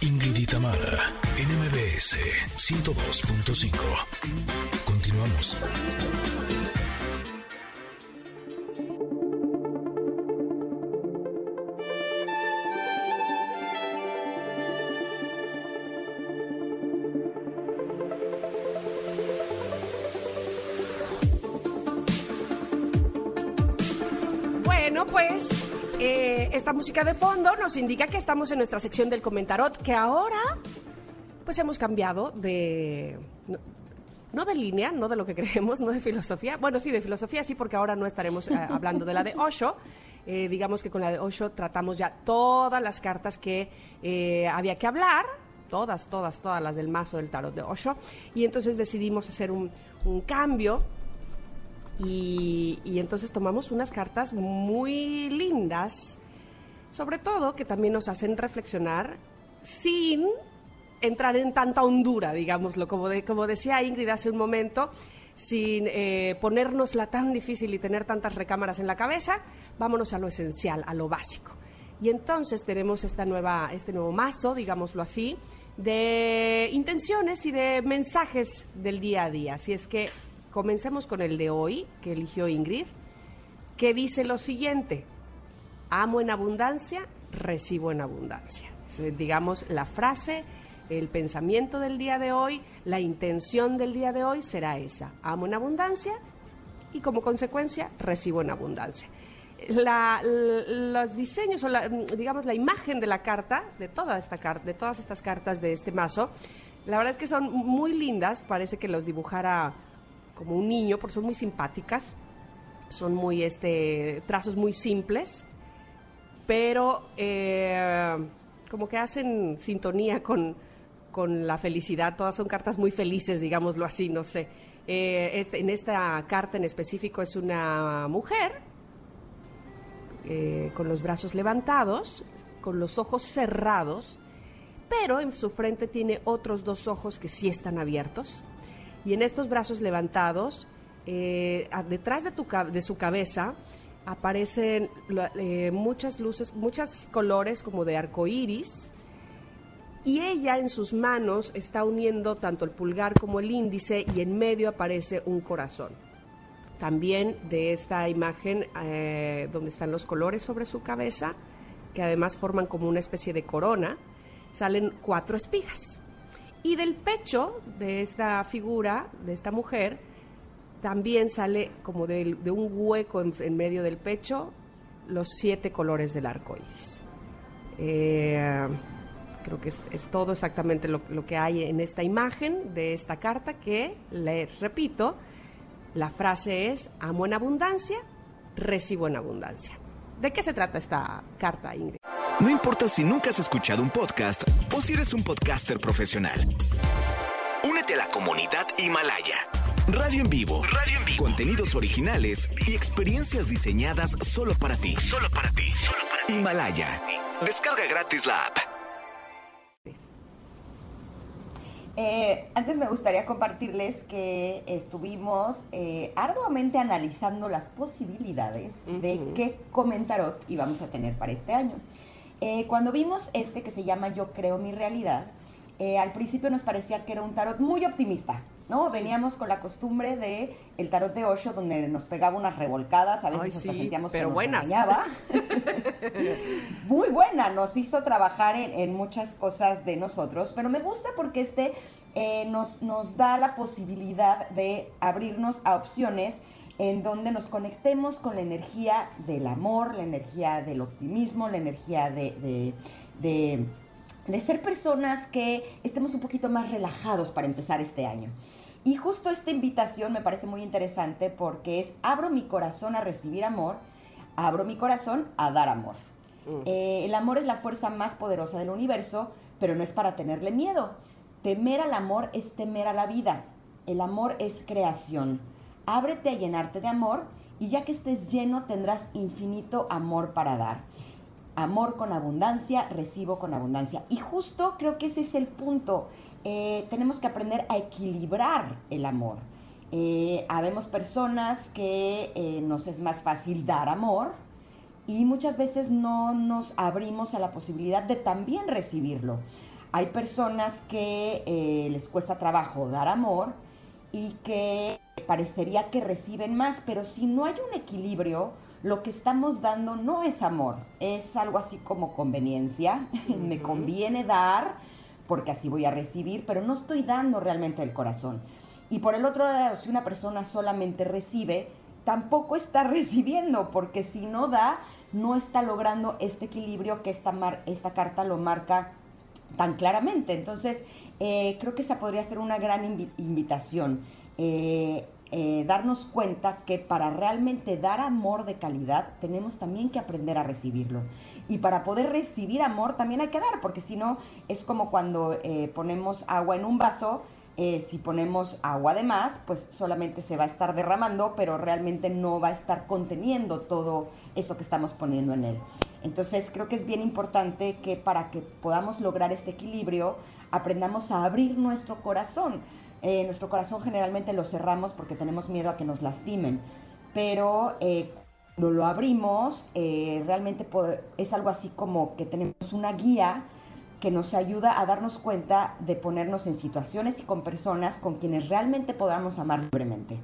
Ingrid y Tamara, NMBS 102.5. Continuamos. Bueno, pues eh, esta música de fondo nos indica que estamos en nuestra sección del comentarot, que ahora pues hemos cambiado de... No, no de línea, no de lo que creemos, no de filosofía. Bueno, sí, de filosofía sí, porque ahora no estaremos eh, hablando de la de Osho. Eh, digamos que con la de Osho tratamos ya todas las cartas que eh, había que hablar, todas, todas, todas las del mazo del tarot de Osho. Y entonces decidimos hacer un, un cambio y, entonces tomamos unas cartas muy lindas, sobre todo que también nos hacen reflexionar sin entrar en tanta hondura, digámoslo, como, de, como decía Ingrid hace un momento, sin eh, ponérnosla tan difícil y tener tantas recámaras en la cabeza, vámonos a lo esencial, a lo básico. Y entonces tenemos esta nueva, este nuevo mazo, digámoslo así, de intenciones y de mensajes del día a día. Así es que comencemos con el de hoy, que eligió Ingrid, que dice lo siguiente, amo en abundancia, recibo en abundancia. Es, digamos, la frase, el pensamiento del día de hoy, la intención del día de hoy será esa, amo en abundancia y como consecuencia recibo en abundancia. Los diseños o digamos la imagen de la carta, de toda esta de todas estas cartas de este mazo, la verdad es que son muy lindas, parece que los dibujara como un niño, porque son muy simpáticas, son muy este trazos muy simples, pero eh, como que hacen sintonía con, con la felicidad. Todas son cartas muy felices, digámoslo así, no sé. Eh, este- en esta carta en específico es una mujer eh, con los brazos levantados, con los ojos cerrados, pero en su frente tiene otros dos ojos que sí están abiertos. Y en estos brazos levantados, eh, detrás de, tu, de su cabeza, aparecen eh, muchas luces, muchos colores como de arco iris. Y ella en sus manos está uniendo tanto el pulgar como el índice y en medio aparece un corazón. También de esta imagen eh, donde están los colores sobre su cabeza, que además forman como una especie de corona, salen cuatro espigas. Y del pecho de esta figura, de esta mujer, también sale como de, un hueco en, medio del pecho los siete colores del arco iris. Eh, creo que es, es todo exactamente lo, lo que hay en esta imagen de esta carta que, les repito, la frase es, amo en abundancia, recibo en abundancia. ¿De qué se trata esta carta, Ingrid? No importa si nunca has escuchado un podcast o si eres un podcaster profesional. Únete a la comunidad Himalaya. Radio en vivo. Radio en vivo. Contenidos originales y experiencias diseñadas solo para ti. Solo para ti. Himalaya. Descarga gratis la app. Eh, antes me gustaría compartirles que estuvimos eh, arduamente analizando las posibilidades de qué comentarot íbamos a tener para este año. Eh, cuando vimos este que se llama Yo creo mi realidad, eh, al principio nos parecía que era un tarot muy optimista, ¿no? Veníamos con la costumbre de el tarot de Osho donde nos pegaba unas revolcadas, a veces Ay, hasta sí, sentíamos pero que nos buenas. muy buena, nos hizo trabajar en, en muchas cosas de nosotros, pero me gusta porque este eh, nos, nos da la posibilidad de abrirnos a opciones en donde nos conectemos con la energía del amor, la energía del optimismo, la energía de, de- de- de ser personas que estemos un poquito más relajados para empezar este año. Y justo esta invitación me parece muy interesante porque es abro mi corazón a recibir amor, abro mi corazón a dar amor. Mm. Eh, el amor es la fuerza más poderosa del universo, pero no es para tenerle miedo. Temer al amor es temer a la vida. El amor es creación. Ábrete a llenarte de amor y ya que estés lleno tendrás infinito amor para dar. Amor con abundancia, recibo con abundancia. Y justo creo que ese es el punto. Eh, tenemos que aprender a equilibrar el amor. Eh, habemos personas que eh, nos es más fácil dar amor y muchas veces no nos abrimos a la posibilidad de también recibirlo. Hay personas que les cuesta trabajo dar amor y que parecería que reciben más, pero si no hay un equilibrio, lo que estamos dando no es amor, es algo así como conveniencia, me conviene dar porque así voy a recibir, pero no estoy dando realmente el corazón. Y por el otro lado, si una persona solamente recibe, tampoco está recibiendo, porque si no da, no está logrando este equilibrio que esta, esta carta lo marca tan claramente. Entonces, eh, creo que esa podría ser una gran invitación. Eh, eh, darnos cuenta que para realmente dar amor de calidad tenemos también que aprender a recibirlo. Y para poder recibir amor también hay que dar, porque si no es como cuando ponemos agua en un vaso, si ponemos agua de más, pues solamente se va a estar derramando, pero realmente no va a estar conteniendo todo eso que estamos poniendo en él. Entonces creo que es bien importante que para que podamos lograr este equilibrio, aprendamos a abrir nuestro corazón. Eh, nuestro corazón generalmente lo cerramos porque tenemos miedo a que nos lastimen, pero eh, cuando lo abrimos, eh, realmente es algo así como que tenemos una guía que nos ayuda a darnos cuenta de ponernos en situaciones y con personas con quienes realmente podamos amar libremente.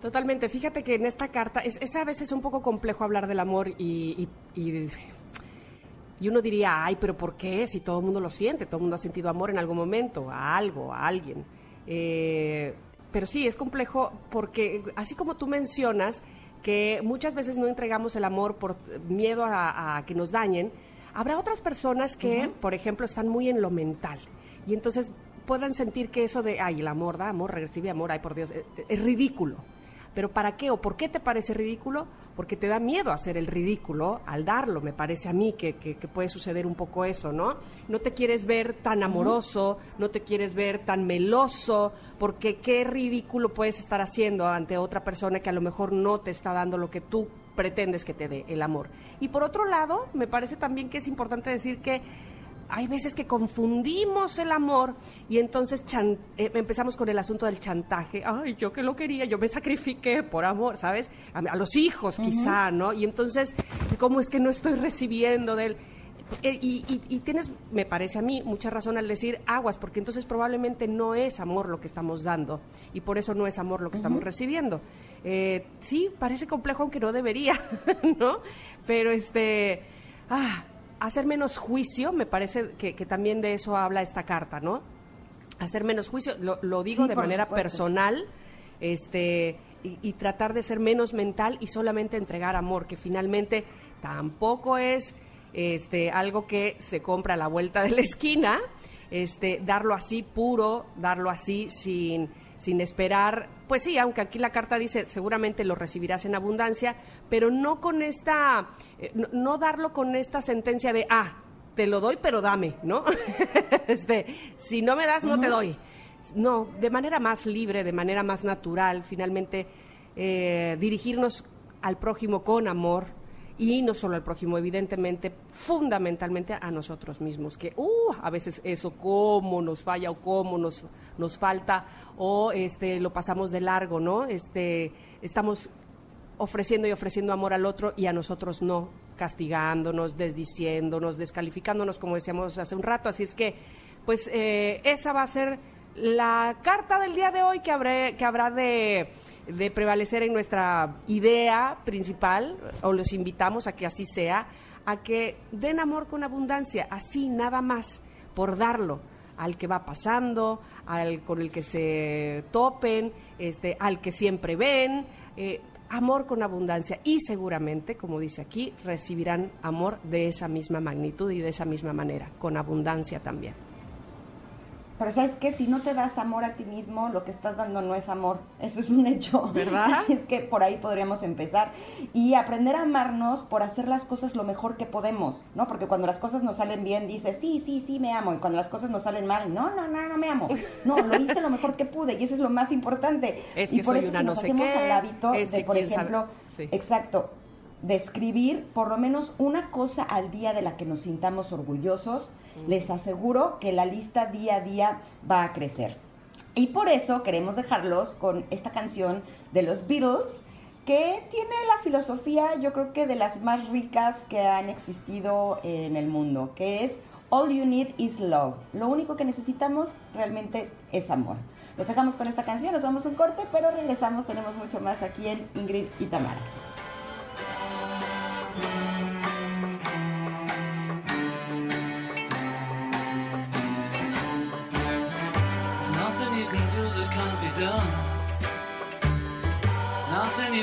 Totalmente. Fíjate que en esta carta es, a veces un poco complejo hablar del amor y, y, uno diría, ay, pero ¿por qué? Si todo el mundo lo siente, todo el mundo ha sentido amor en algún momento, a algo, a alguien. Eh, pero sí, es complejo porque así como tú mencionas que muchas veces no entregamos el amor por miedo a, que nos dañen, habrá otras personas que, por ejemplo, están muy en lo mental y entonces puedan sentir que eso de, ay, el amor da amor, recibe amor, ay, por Dios, es ridículo. ¿Pero para qué o por qué te parece ridículo? Porque te da miedo hacer el ridículo al darlo, me parece a mí que, puede suceder un poco eso, ¿no? No te quieres ver tan amoroso, no te quieres ver tan meloso, porque qué ridículo puedes estar haciendo ante otra persona que a lo mejor no te está dando lo que tú pretendes que te dé el amor. Y por otro lado, me parece también que es importante decir que hay veces que confundimos el amor y entonces eh, empezamos con el asunto del chantaje. Ay, yo que lo quería, yo me sacrifiqué por amor, ¿sabes? A, los hijos quizá, ¿no? Y entonces, ¿cómo es que no estoy recibiendo de él? Eh, y, tienes, me parece a mí, mucha razón al decir aguas, porque entonces probablemente no es amor lo que estamos dando y por eso no es amor lo que estamos recibiendo. Eh, sí, parece complejo aunque no debería, ¿no? Pero este, ah, hacer menos juicio, me parece que, también de eso habla esta carta, ¿no? Hacer menos juicio, lo, digo de manera personal, este, y, tratar de ser menos mental y solamente entregar amor, que finalmente tampoco es este, algo que se compra a la vuelta de la esquina, este, darlo así puro, darlo así sin, sin esperar, pues sí, aunque aquí la carta dice seguramente lo recibirás en abundancia, pero no con esta, eh, no, darlo con esta sentencia de, ah, te lo doy, pero dame, ¿no? este, si no me das, no te doy. No, de manera más libre, de manera más natural, finalmente eh, dirigirnos al prójimo con amor, y no solo al prójimo, evidentemente, fundamentalmente a nosotros mismos, que uh, a veces eso cómo nos falla o cómo nos, nos falta o este lo pasamos de largo, ¿no? Este estamos ofreciendo y ofreciendo amor al otro y a nosotros no, castigándonos, desdiciéndonos, descalificándonos, como decíamos hace un rato. Así es que, pues, eh, esa va a ser la carta del día de hoy que, habré, que habrá de, de prevalecer en nuestra idea principal, o los invitamos a que así sea, a que den amor con abundancia, así nada más, por darlo al que va pasando, al con el que se topen, este, al que siempre ven, eh, amor con abundancia y seguramente, como dice aquí, recibirán amor de esa misma magnitud y de esa misma manera, con abundancia también. Pero sabes que si no te das amor a ti mismo, lo que estás dando no es amor. Eso es un hecho. ¿Verdad? Es que por ahí podríamos empezar. Y aprender a amarnos por hacer las cosas lo mejor que podemos, ¿no? Porque cuando las cosas nos salen bien, dices, sí, sí, sí, me amo. Y cuando las cosas nos salen mal, no, no, no, no me amo. No, lo hice lo mejor que pude. Y eso es lo más importante. Es y por eso no nos hacemos al hábito de, por ejemplo, exacto, de escribir por lo menos una cosa al día de la que nos sintamos orgullosos les aseguro que la lista día a día va a crecer. Y por eso queremos dejarlos con esta canción de los Beatles que tiene la filosofía, yo creo que de las más ricas que han existido en el mundo, que es All you need is love. Lo único que necesitamos realmente es amor. Nos dejamos con esta canción, nos vamos a un corte, pero regresamos, tenemos mucho más aquí en Ingrid y Tamara.